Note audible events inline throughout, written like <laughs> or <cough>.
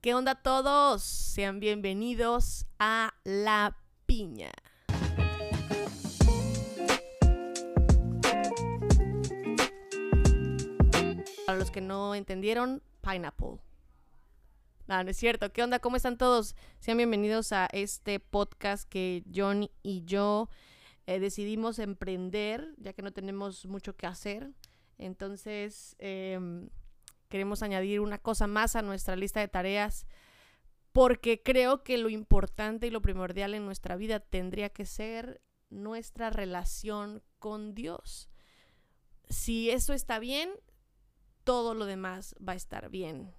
¿Qué onda todos? Sean bienvenidos a La Piña. Para los que no entendieron, Pineapple. No, no es cierto. ¿Qué onda? ¿Cómo están todos? Sean bienvenidos a este podcast que John y yo eh, decidimos emprender, ya que no tenemos mucho que hacer. Entonces, em, queremos añadir una cosa más a nuestra lista de tareas porque creo que lo importante y lo primordial en nuestra vida tendría que ser nuestra relación con Dios. Si eso está bien, todo lo demás va a estar bien.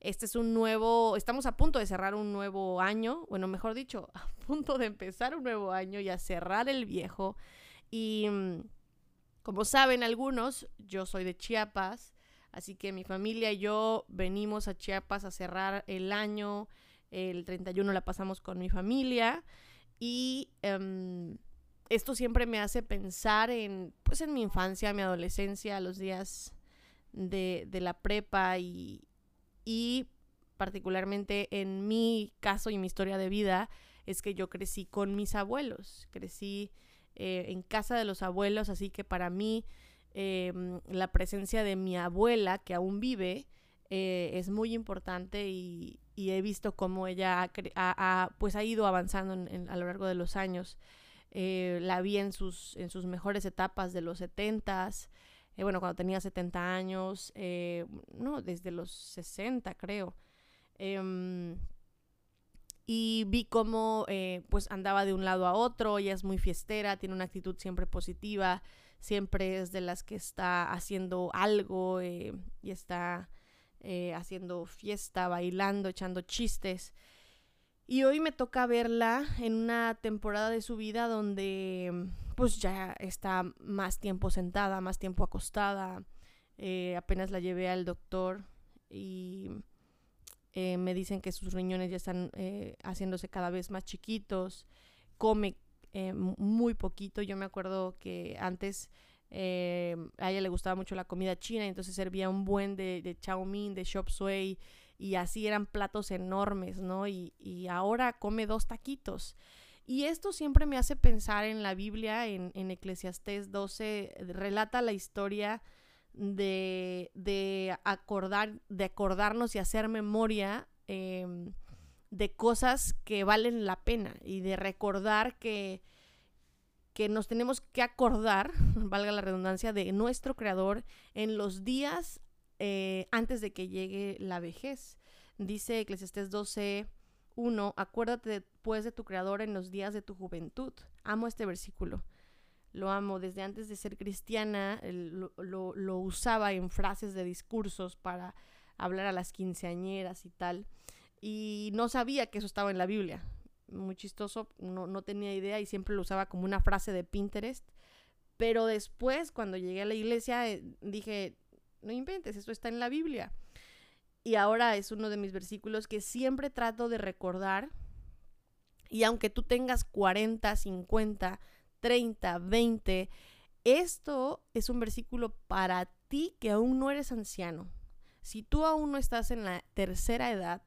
Este es un nuevo, estamos a punto de cerrar un nuevo año, bueno, mejor dicho, <laughs> a punto de empezar un nuevo año y a cerrar el viejo. Y mm, como saben algunos, yo soy de Chiapas Así que mi familia y yo venimos a Chiapas a cerrar el año. El 31 la pasamos con mi familia. Y em, esto siempre me hace pensar en, pues, en mi infancia, mi adolescencia, los días de, la prepa y, particularmente en mi caso y mi historia de vida es que yo crecí con mis abuelos, crecí eh, en casa de los abuelos, así que para mí Em, la presencia de mi abuela, que aún vive, eh, es muy importante y, he visto cómo ella ha, pues ha ido avanzando a lo largo de los años. Eh, la vi en sus, en sus mejores etapas de los 70s, eh, bueno, cuando tenía 70 años, no, desde los 60 creo. Em, y vi cómo pues andaba de un lado a otro, ella es muy fiestera, tiene una actitud siempre positiva, siempre es de las que está haciendo algo eh, y está eh, haciendo fiesta, bailando, echando chistes. Y hoy me toca verla en una temporada de su vida donde pues ya está más tiempo sentada, más tiempo acostada. Eh, apenas la llevé al doctor y me dicen que sus riñones ya están haciéndose cada vez más chiquitos. Come eh, muy poquito. Yo me acuerdo que antes eh, a ella le gustaba mucho la comida china, entonces servía un buen de, de chow de chop suey, y así eran platos enormes, ¿no? Y, y, ahora come dos taquitos. Y esto siempre me hace pensar en la Biblia, en, en Eclesiastés 12, relata la historia de, de, acordar, de acordarnos y hacer memoria em, de cosas que valen la pena y de recordar que, que nos tenemos que acordar, <laughs> valga la redundancia, de nuestro creador en los días eh, antes de que llegue la vejez. Dice Eclesiastés 12, 1, acuérdate pues de tu creador en los días de tu juventud. Amo este versículo. Lo amo. Desde antes de ser cristiana, lo, lo usaba en frases de discursos para hablar a las quinceañeras y tal y no sabía que eso estaba en la Biblia. Muy chistoso, no, no tenía idea y siempre lo usaba como una frase de Pinterest. Pero después, cuando llegué a la iglesia, eh, dije, no inventes, esto está en la Biblia. Y ahora es uno de mis versículos que siempre trato de recordar. Y aunque tú tengas 40, 50, 30, 20, esto es un versículo para ti que aún no eres anciano. Si tú aún no estás en la tercera edad,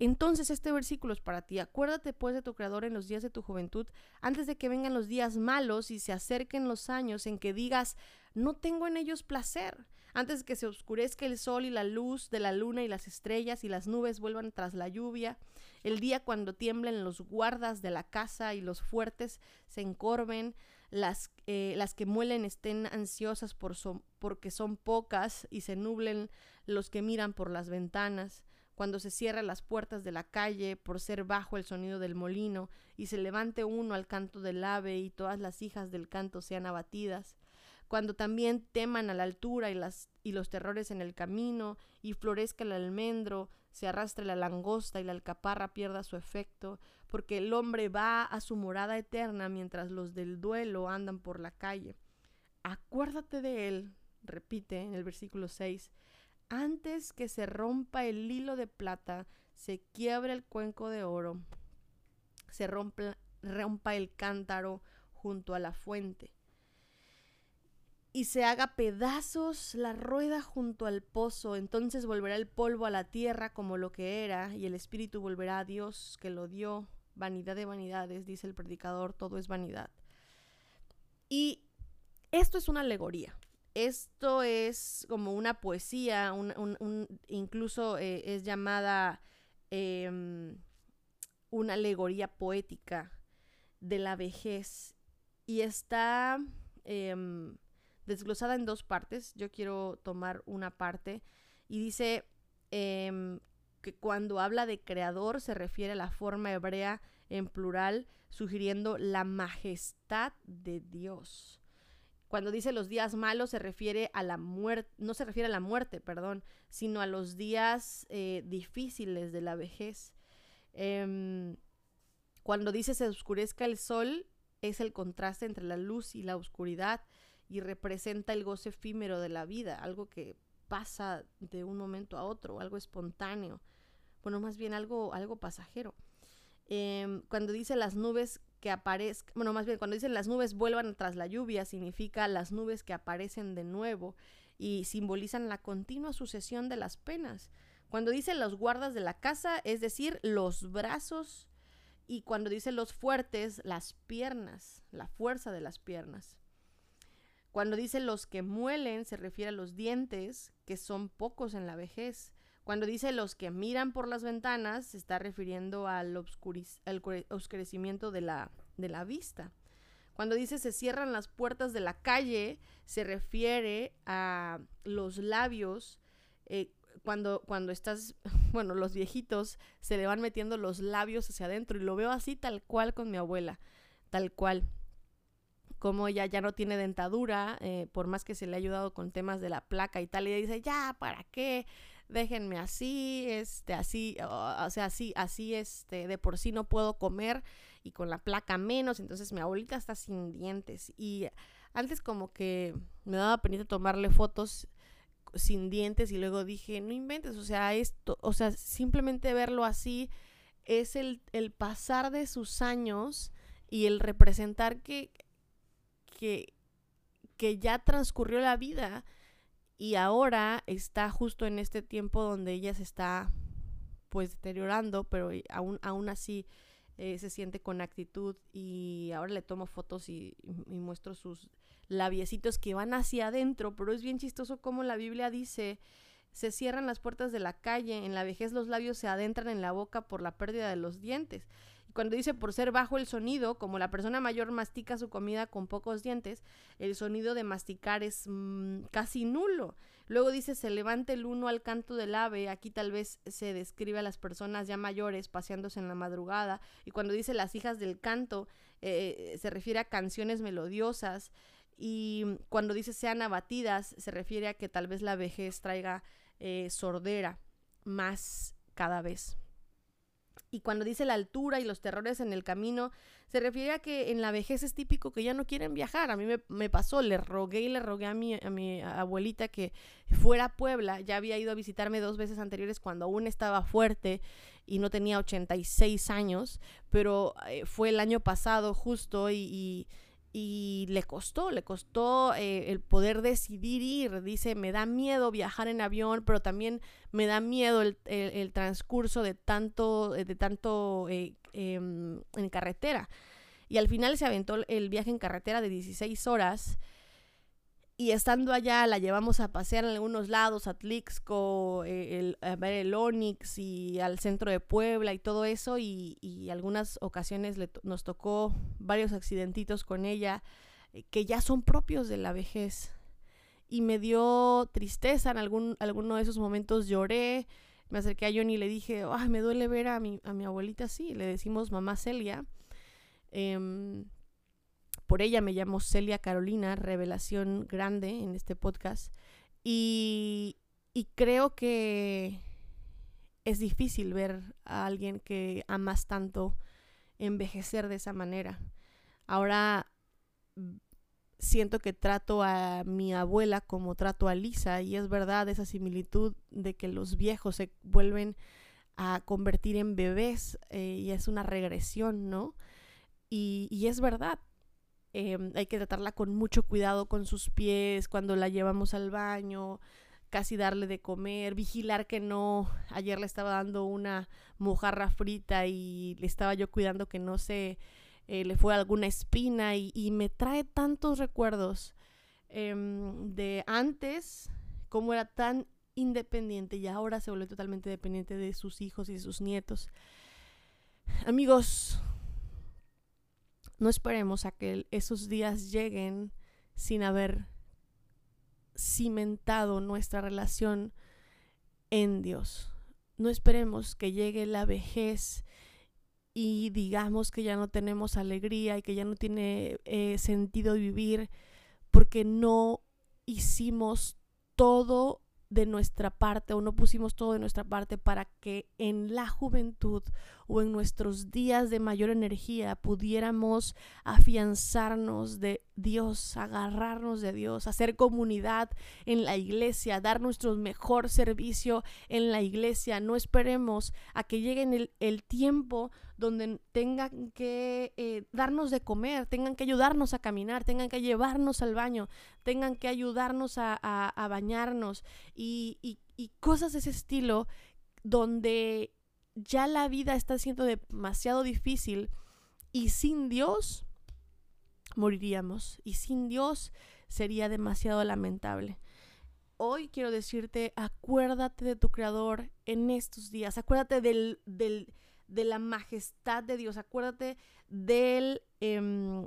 entonces este versículo es para ti. Acuérdate pues de tu Creador en los días de tu juventud, antes de que vengan los días malos y se acerquen los años en que digas, no tengo en ellos placer. Antes de que se oscurezca el sol y la luz de la luna y las estrellas y las nubes vuelvan tras la lluvia, el día cuando tiemblen los guardas de la casa y los fuertes se encorven, las, eh, las que muelen estén ansiosas por porque son pocas y se nublen los que miran por las ventanas cuando se cierran las puertas de la calle por ser bajo el sonido del molino, y se levante uno al canto del ave y todas las hijas del canto sean abatidas, cuando también teman a la altura y, y los terrores en el camino, y florezca el almendro, se arrastre la langosta y la alcaparra pierda su efecto, porque el hombre va a su morada eterna mientras los del duelo andan por la calle. Acuérdate de él, repite en el versículo 6, antes que se rompa el hilo de plata, se quiebra el cuenco de oro, se rompa, rompa el cántaro junto a la fuente. y se haga pedazos la rueda junto al pozo, entonces volverá el polvo a la tierra como lo que era, y el espíritu volverá a Dios que lo dio. Vanidad de vanidades, dice el predicador, todo es vanidad. Y esto es una alegoría. Esto es como una poesía, incluso eh, es llamada em, una alegoría poética de la vejez y está em, desglosada en dos partes. Yo quiero tomar una parte y dice em, que cuando habla de creador se refiere a la forma hebrea en plural, sugiriendo la majestad de Dios. Cuando dice los días malos se refiere a la muerte, no se refiere a la muerte, perdón, sino a los días eh, difíciles de la vejez. Em, cuando dice se oscurezca el sol, es el contraste entre la luz y la oscuridad y representa el goce efímero de la vida, algo que pasa de un momento a otro, algo espontáneo, bueno, más bien algo, algo pasajero. Em, cuando dice las nubes que aparezcan, bueno, más bien cuando dice las nubes vuelvan tras la lluvia, significa las nubes que aparecen de nuevo y simbolizan la continua sucesión de las penas. Cuando dice los guardas de la casa, es decir, los brazos, y cuando dice los fuertes, las piernas, la fuerza de las piernas. Cuando dice los que muelen, se refiere a los dientes, que son pocos en la vejez. Cuando dice los que miran por las ventanas, se está refiriendo al, oscurecimiento de la, de la vista. Cuando dice se cierran las puertas de la calle, se refiere a los labios. Eh, cuando, cuando estás, <laughs> bueno, los viejitos se le van metiendo los labios hacia adentro y lo veo así tal cual con mi abuela, tal cual. Como ella ya no tiene dentadura, eh, por más que se le ha ayudado con temas de la placa y tal, y ella dice, ya, ¿para qué? Déjenme así, este, así, o sea, así, así, este, de por sí no puedo comer y con la placa menos, entonces mi abuelita está sin dientes. Y antes como que me daba penita tomarle fotos sin dientes y luego dije, no inventes, o sea, esto, o sea, simplemente verlo así es el, el pasar de sus años y el representar que, que, que ya transcurrió la vida y ahora está justo en este tiempo donde ella se está pues deteriorando, pero aún, aún así eh, se siente con actitud y ahora le tomo fotos y, y, muestro sus labiecitos que van hacia adentro, pero es bien chistoso como la Biblia dice, se cierran las puertas de la calle, en la vejez los labios se adentran en la boca por la pérdida de los dientes cuando dice por ser bajo el sonido, como la persona mayor mastica su comida con pocos dientes, el sonido de masticar es mm, casi nulo. Luego dice se levante el uno al canto del ave, aquí tal vez se describe a las personas ya mayores paseándose en la madrugada, y cuando dice las hijas del canto, eh, se refiere a canciones melodiosas, y cuando dice sean abatidas, se refiere a que tal vez la vejez traiga eh, sordera más cada vez. Y cuando dice la altura y los terrores en el camino, se refiere a que en la vejez es típico que ya no quieren viajar. A mí me, pasó, le rogué y le rogué a mi, abuelita que fuera a Puebla. Ya había ido a visitarme dos veces anteriores cuando aún estaba fuerte y no tenía 86 años, pero eh, fue el año pasado justo y le costó, le costó eh, el poder decidir ir. Dice, me da miedo viajar en avión, pero también me da miedo el, transcurso de tanto, de tanto eh, em, en carretera. Y al final se aventó el viaje en carretera de 16 horas y estando allá la llevamos a pasear en algunos lados, a Tlixco, eh, a ver el Onix y al centro de Puebla y todo eso. Y, y algunas ocasiones nos tocó varios accidentitos con ella eh, que ya son propios de la vejez. Y me dio tristeza en algún, alguno de esos momentos, lloré. Me acerqué a Johnny y le dije, Ay, me duele ver a mi, a mi abuelita así. Le decimos mamá Celia. Eh, por ella me llamo Celia Carolina, revelación grande en este podcast. Y, creo que es difícil ver a alguien que amas tanto envejecer de esa manera. Ahora siento que trato a mi abuela como trato a Lisa y es verdad esa similitud de que los viejos se vuelven a convertir en bebés eh, y es una regresión, ¿no? y, es verdad, Em, hay que tratarla con mucho cuidado con sus pies cuando la llevamos al baño, casi darle de comer, vigilar que no, ayer le estaba dando una mojarra frita y le estaba yo cuidando que no se eh, le fue alguna espina y, me trae tantos recuerdos em, de antes, cómo era tan independiente y ahora se volvió totalmente dependiente de sus hijos y de sus nietos. Amigos, no esperemos a que esos días lleguen sin haber cimentado nuestra relación en Dios. No esperemos que llegue la vejez y digamos que ya no tenemos alegría y que ya no tiene eh, sentido vivir porque no hicimos todo de nuestra parte o no pusimos todo de nuestra parte para que en la juventud o en nuestros días de mayor energía pudiéramos afianzarnos de Dios, agarrarnos de Dios, hacer comunidad en la iglesia, dar nuestro mejor servicio en la iglesia. No esperemos a que llegue el, el tiempo donde tengan que eh, darnos de comer, tengan que ayudarnos a caminar, tengan que llevarnos al baño, tengan que ayudarnos a, bañarnos y, y cosas de ese estilo donde ya la vida está siendo demasiado difícil y sin Dios moriríamos y sin Dios sería demasiado lamentable. Hoy quiero decirte, acuérdate de tu Creador en estos días, acuérdate del, del, de la majestad de Dios, acuérdate del, em,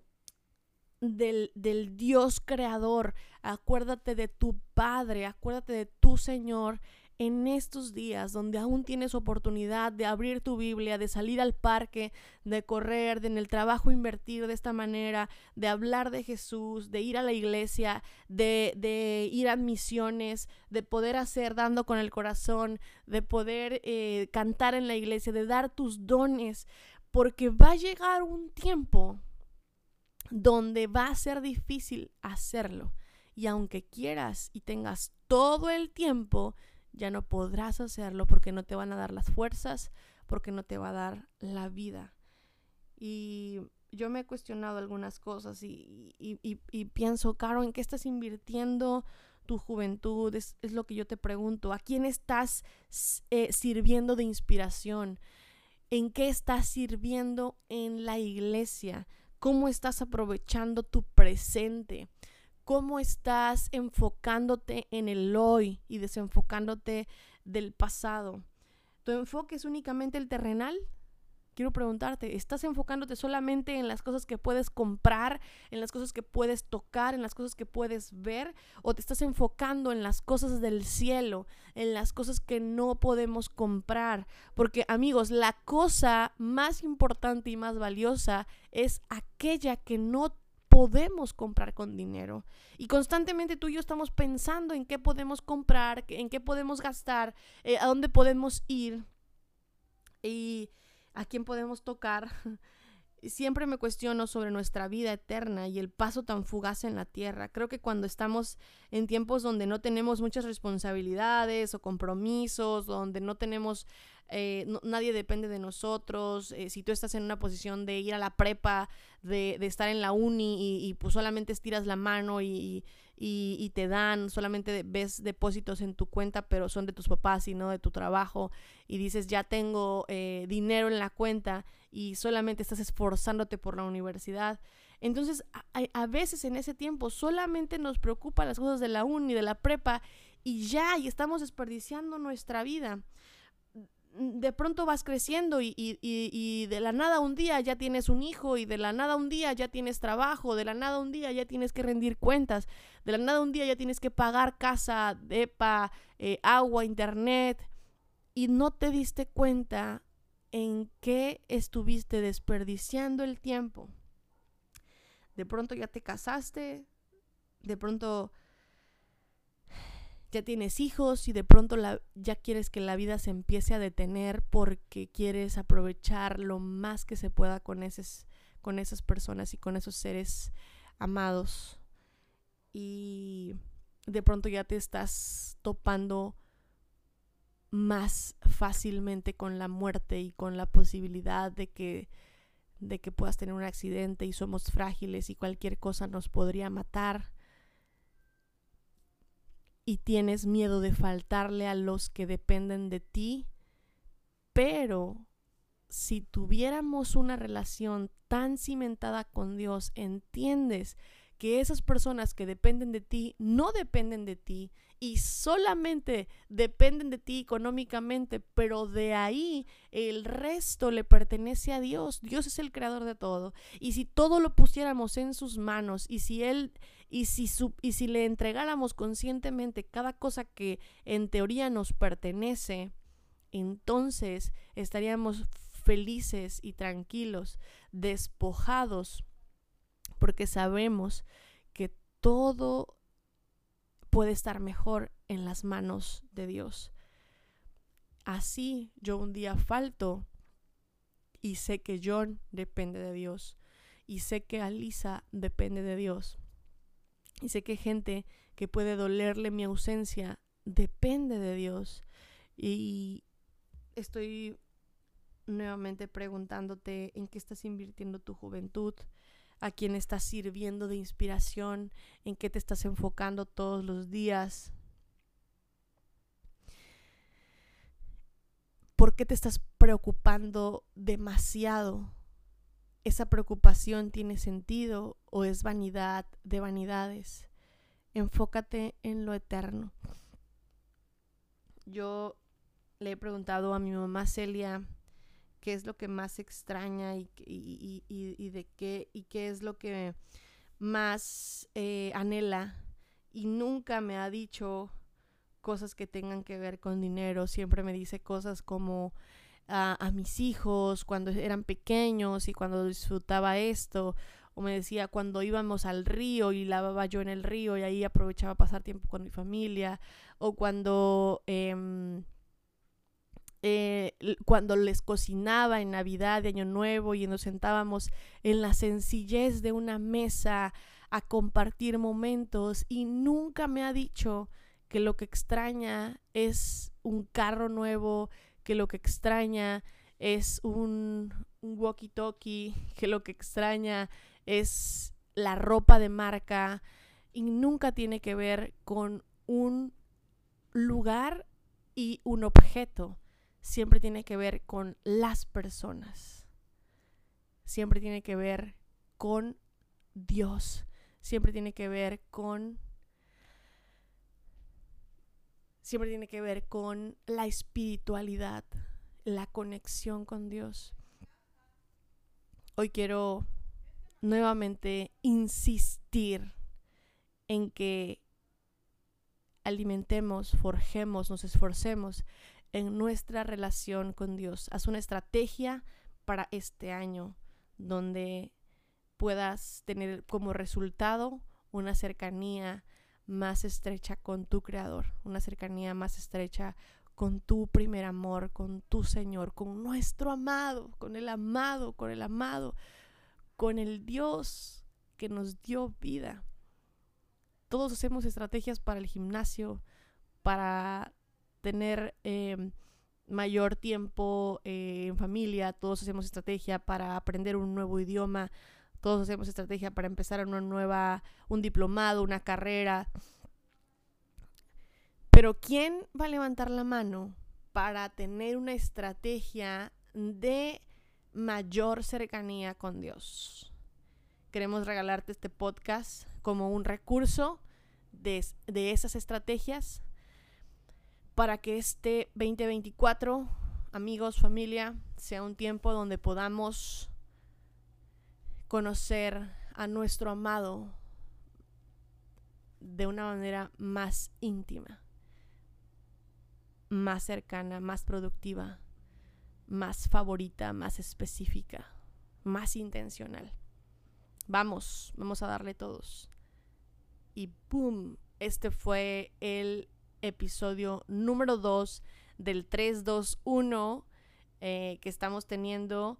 del, del Dios creador, acuérdate de tu Padre, acuérdate de tu Señor en estos días donde aún tienes oportunidad de abrir tu Biblia, de salir al parque, de correr, de en el trabajo invertir de esta manera, de hablar de Jesús, de ir a la iglesia, de, ir a misiones, de poder hacer dando con el corazón, de poder eh, cantar en la iglesia, de dar tus dones, porque va a llegar un tiempo donde va a ser difícil hacerlo. Y aunque quieras y tengas todo el tiempo, ya no podrás hacerlo porque no te van a dar las fuerzas, porque no te va a dar la vida. Y yo me he cuestionado algunas cosas y, pienso, Caro, ¿en qué estás invirtiendo tu juventud? Es, lo que yo te pregunto. ¿A quién estás eh, sirviendo de inspiración? ¿En qué estás sirviendo en la iglesia? ¿Cómo estás aprovechando tu presente? Cómo estás enfocándote en el hoy y desenfocándote del pasado. ¿Tu enfoque es únicamente el terrenal? Quiero preguntarte, ¿estás enfocándote solamente en las cosas que puedes comprar, en las cosas que puedes tocar, en las cosas que puedes ver? ¿O te estás enfocando en las cosas del cielo, en las cosas que no podemos comprar? Porque amigos, la cosa más importante y más valiosa es aquella que no podemos comprar con dinero. Y constantemente tú y yo estamos pensando en qué podemos comprar, en qué podemos gastar, eh, a dónde podemos ir y a quién podemos tocar. <laughs> Siempre me cuestiono sobre nuestra vida eterna y el paso tan fugaz en la tierra. Creo que cuando estamos en tiempos donde no tenemos muchas responsabilidades o compromisos, donde no tenemos eh, nadie depende de nosotros, eh, si tú estás en una posición de ir a la prepa, de, estar en la uni y, pues solamente estiras la mano y, te dan, solamente ves depósitos en tu cuenta, pero son de tus papás y no de tu trabajo, y dices, ya tengo eh, dinero en la cuenta y solamente estás esforzándote por la universidad. Entonces, a, a veces en ese tiempo solamente nos preocupan las cosas de la uni, de la prepa, y ya, y estamos desperdiciando nuestra vida de pronto vas creciendo y, y, de la nada un día ya tienes un hijo y de la nada un día ya tienes trabajo, de la nada un día ya tienes que rendir cuentas, de la nada un día ya tienes que pagar casa, depa, eh, agua, internet y no te diste cuenta en qué estuviste desperdiciando el tiempo. De pronto ya te casaste, de pronto ya tienes hijos y de pronto la, ya quieres que la vida se empiece a detener porque quieres aprovechar lo más que se pueda con, esas, con esas personas y con esos seres amados. Y de pronto ya te estás topando más fácilmente con la muerte y con la posibilidad de que de que puedas tener un accidente y somos frágiles y cualquier cosa nos podría matar. Y tienes miedo de faltarle a los que dependen de ti. Pero si tuviéramos una relación tan cimentada con Dios, entiendes que esas personas que dependen de ti no dependen de ti y solamente dependen de ti económicamente, pero de ahí el resto le pertenece a Dios. Dios es el creador de todo. Y si todo lo pusiéramos en sus manos y si él y si y si le entregáramos conscientemente cada cosa que en teoría nos pertenece, entonces estaríamos felices y tranquilos, despojados, porque sabemos que todo puede estar mejor en las manos de Dios. Así yo un día falto y sé que John depende de Dios y sé que Alisa depende de Dios y sé que gente que puede dolerle mi ausencia depende de Dios y estoy nuevamente preguntándote en qué estás invirtiendo tu juventud, a quién estás sirviendo de inspiración, en qué te estás enfocando todos los días. ¿Por qué te estás preocupando demasiado? ¿Esa preocupación tiene sentido o es vanidad de vanidades? Enfócate en lo eterno. Yo le he preguntado a mi mamá Celia qué es lo que más extraña y, y, de qué, y qué es lo que más eh, anhela. Y nunca me ha dicho cosas que tengan que ver con dinero. Siempre me dice cosas como a, a mis hijos cuando eran pequeños y cuando disfrutaba esto. Me decía cuando íbamos al río y lavaba yo en el río y ahí aprovechaba pasar tiempo con mi familia. O cuando... Eh, eh, cuando les cocinaba en Navidad, de Año Nuevo, y nos sentábamos en la sencillez de una mesa a compartir momentos, y nunca me ha dicho que lo que extraña es un carro nuevo, que lo que extraña es un, un walkie-talkie, que lo que extraña es la ropa de marca, y nunca tiene que ver con un lugar y un objeto siempre tiene que ver con las personas. Siempre tiene que ver con Dios. Siempre tiene que ver con... Siempre tiene que ver con la espiritualidad, la conexión con Dios. Hoy quiero nuevamente insistir en que alimentemos, forjemos, nos esforcemos en nuestra relación con Dios. Haz una estrategia para este año donde puedas tener como resultado una cercanía más estrecha con tu Creador, una cercanía más estrecha con tu primer amor, con tu Señor, con nuestro amado, con el amado, con el amado, con el Dios que nos dio vida. Todos hacemos estrategias para el gimnasio, para tener em, mayor tiempo eh, en familia, todos hacemos estrategia para aprender un nuevo idioma, todos hacemos estrategia para empezar una nueva, un diplomado, una carrera. Pero ¿quién va a levantar la mano para tener una estrategia de mayor cercanía con Dios? Queremos regalarte este podcast como un recurso de, esas estrategias para que este 2024, amigos, familia, sea un tiempo donde podamos conocer a nuestro amado de una manera más íntima, más cercana, más productiva, más favorita, más específica, más intencional. Vamos, vamos a darle todos. Y boom, este fue el episodio número 2 del 321 eh, que estamos teniendo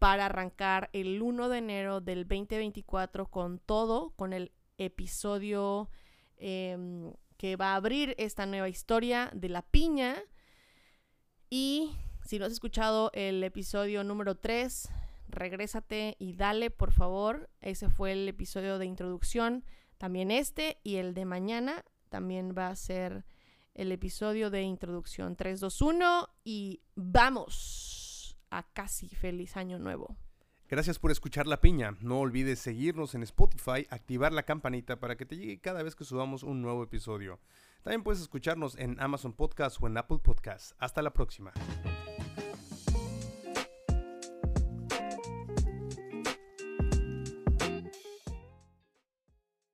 para arrancar el 1 de enero del 2024 con todo, con el episodio em, que va a abrir esta nueva historia de la piña. Y si no has escuchado el episodio número 3, regrésate y dale, por favor. Ese fue el episodio de introducción. También este y el de mañana también va a ser el episodio de introducción 3, 2, 1 y vamos a casi feliz año nuevo. Gracias por escuchar La Piña. No olvides seguirnos en Spotify, activar la campanita para que te llegue cada vez que subamos un nuevo episodio. También puedes escucharnos en Amazon Podcast o en Apple Podcast. Hasta la próxima.